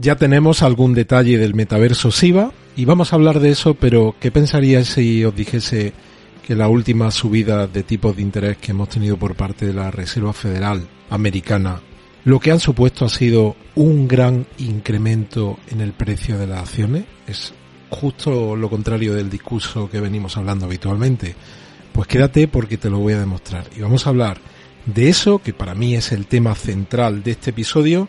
Ya tenemos algún detalle del metaverso SIVA y vamos a hablar de eso, pero ¿qué pensaríais si os dijese que la última subida de tipos de interés que hemos tenido por parte de la Reserva Federal Americana, lo que han supuesto ha sido un gran incremento en el precio de las acciones? Es justo lo contrario del discurso que venimos hablando habitualmente. Pues quédate porque te lo voy a demostrar. Y vamos a hablar de eso, que para mí es el tema central de este episodio,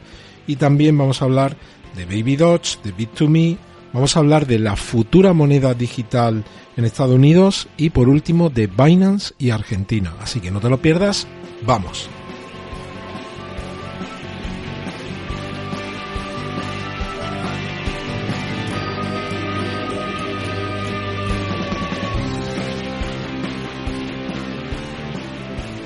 y también vamos a hablar de Baby Dodge, de Bit2Me, vamos a hablar de la futura moneda digital en Estados Unidos y por último de Binance y Argentina. Así que no te lo pierdas, vamos.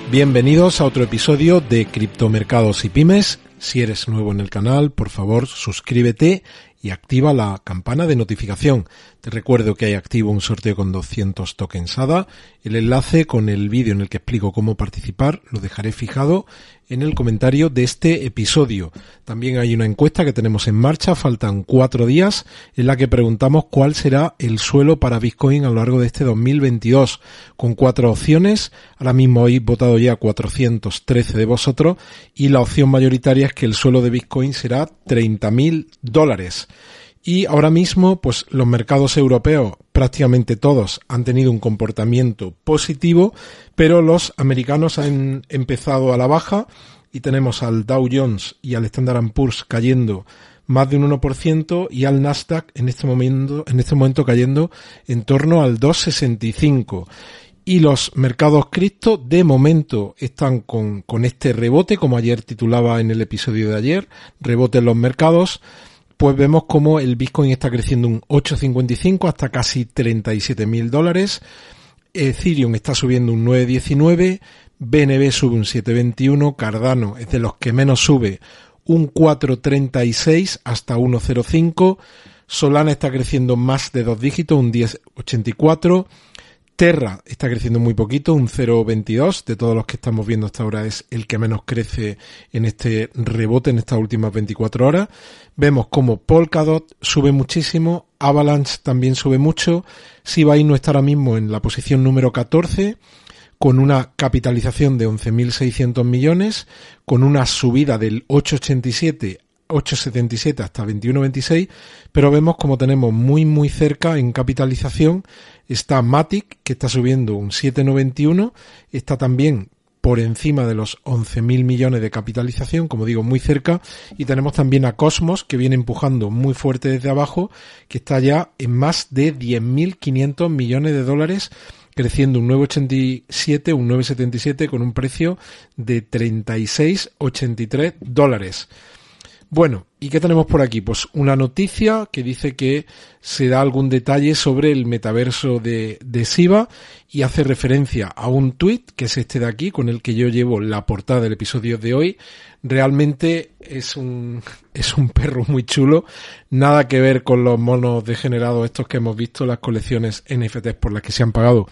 Bienvenidos a otro episodio de Criptomercados y Pymes. Si eres nuevo en el canal, por favor suscríbete y activa la campana de notificación. Te recuerdo que hay activo un sorteo con 200 tokens ADA. El enlace con el vídeo en el que explico cómo participar lo dejaré fijado en el comentario de este episodio. También hay una encuesta que tenemos en marcha, faltan cuatro días, en la que preguntamos cuál será el suelo para Bitcoin a lo largo de este 2022, con cuatro opciones. Ahora mismo habéis votado ya 413 de vosotros y la opción mayoritaria es que el suelo de Bitcoin será 30.000 dólares. Y ahora mismo, pues los mercados europeos, prácticamente todos, han tenido un comportamiento positivo, pero los americanos han empezado a la baja y tenemos al Dow Jones y al Standard Poor's cayendo más de un 1% y al Nasdaq en este momento, en este momento cayendo en torno al 2,65 y los mercados cripto de momento están con, con este rebote, como ayer titulaba en el episodio de ayer, rebote en los mercados pues vemos como el Bitcoin está creciendo un 8,55 hasta casi 37 mil dólares. Ethereum está subiendo un 9,19. BNB sube un 7,21. Cardano es de los que menos sube un 4,36 hasta 1,05. Solana está creciendo más de dos dígitos, un 10,84. Terra está creciendo muy poquito, un 0,22. De todos los que estamos viendo hasta ahora es el que menos crece en este rebote en estas últimas 24 horas. Vemos como Polkadot sube muchísimo, Avalanche también sube mucho. Sibai no está ahora mismo en la posición número 14 con una capitalización de 11.600 millones, con una subida del 8,87 8,77 hasta 21,26, pero vemos como tenemos muy muy cerca en capitalización está Matic que está subiendo un 7,91, está también por encima de los 11.000 millones de capitalización, como digo, muy cerca, y tenemos también a Cosmos que viene empujando muy fuerte desde abajo, que está ya en más de 10.500 millones de dólares creciendo un 9,87, un 9,77 con un precio de 36,83 dólares. Bueno, ¿y qué tenemos por aquí? Pues una noticia que dice que se da algún detalle sobre el metaverso de, de Siva y hace referencia a un tuit, que es este de aquí, con el que yo llevo la portada del episodio de hoy. Realmente es un, es un perro muy chulo, nada que ver con los monos degenerados estos que hemos visto, las colecciones NFTs por las que se han pagado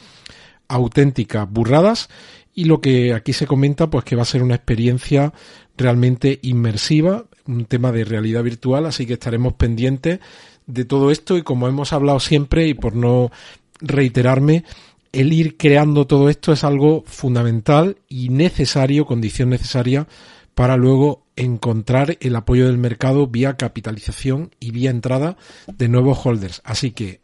auténticas burradas y lo que aquí se comenta pues que va a ser una experiencia realmente inmersiva un tema de realidad virtual, así que estaremos pendientes de todo esto y como hemos hablado siempre y por no reiterarme, el ir creando todo esto es algo fundamental y necesario, condición necesaria para luego encontrar el apoyo del mercado vía capitalización y vía entrada de nuevos holders. Así que,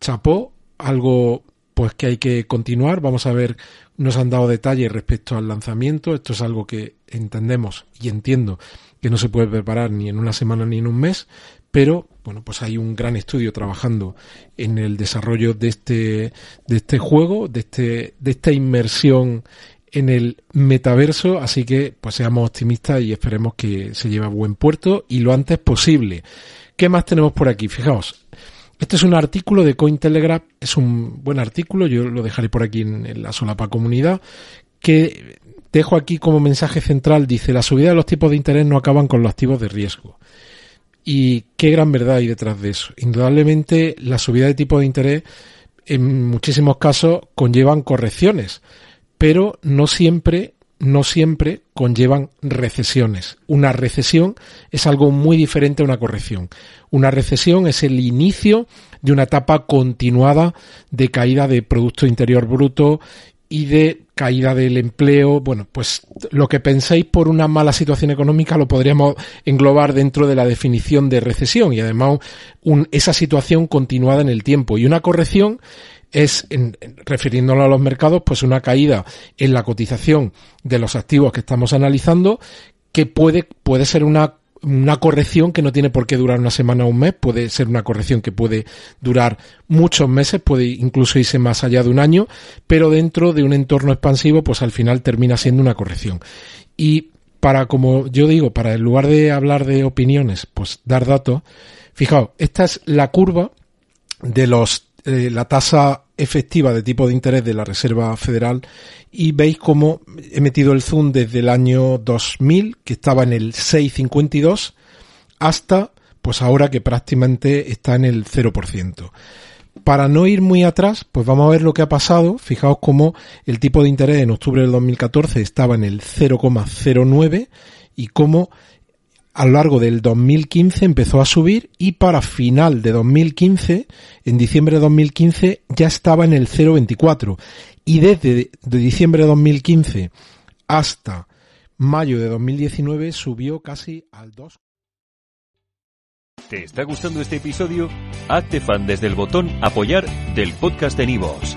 chapó, algo pues que hay que continuar. Vamos a ver, nos han dado detalles respecto al lanzamiento. Esto es algo que entendemos y entiendo que no se puede preparar ni en una semana ni en un mes, pero bueno, pues hay un gran estudio trabajando en el desarrollo de este, de este juego, de este, de esta inmersión en el metaverso, así que pues seamos optimistas y esperemos que se lleve a buen puerto y lo antes posible. ¿Qué más tenemos por aquí? Fijaos, este es un artículo de Cointelegraph, es un buen artículo, yo lo dejaré por aquí en, la solapa comunidad, que dejo aquí como mensaje central, dice, la subida de los tipos de interés no acaban con los activos de riesgo. Y qué gran verdad hay detrás de eso. Indudablemente, la subida de tipos de interés en muchísimos casos conllevan correcciones, pero no siempre no siempre conllevan recesiones. Una recesión es algo muy diferente a una corrección. Una recesión es el inicio de una etapa continuada de caída de Producto Interior Bruto y de caída del empleo. Bueno, pues lo que penséis por una mala situación económica lo podríamos englobar dentro de la definición de recesión y además esa situación continuada en el tiempo. Y una corrección es, en, refiriéndolo a los mercados, pues una caída en la cotización de los activos que estamos analizando que puede, puede ser una una corrección que no tiene por qué durar una semana o un mes, puede ser una corrección que puede durar muchos meses, puede incluso irse más allá de un año, pero dentro de un entorno expansivo, pues al final termina siendo una corrección. Y para, como yo digo, para en lugar de hablar de opiniones, pues dar datos, fijaos, esta es la curva de los eh, la tasa efectiva de tipo de interés de la Reserva Federal y veis cómo he metido el zoom desde el año 2000, que estaba en el 6,52, hasta pues ahora que prácticamente está en el 0%. Para no ir muy atrás, pues vamos a ver lo que ha pasado. Fijaos cómo el tipo de interés en octubre del 2014 estaba en el 0,09 y cómo a lo largo del 2015 empezó a subir y para final de 2015, en diciembre de 2015, ya estaba en el 0,24. Y desde diciembre de 2015 hasta mayo de 2019 subió casi al 2. ¿Te está gustando este episodio? Hazte fan desde el botón apoyar del podcast de Nivos.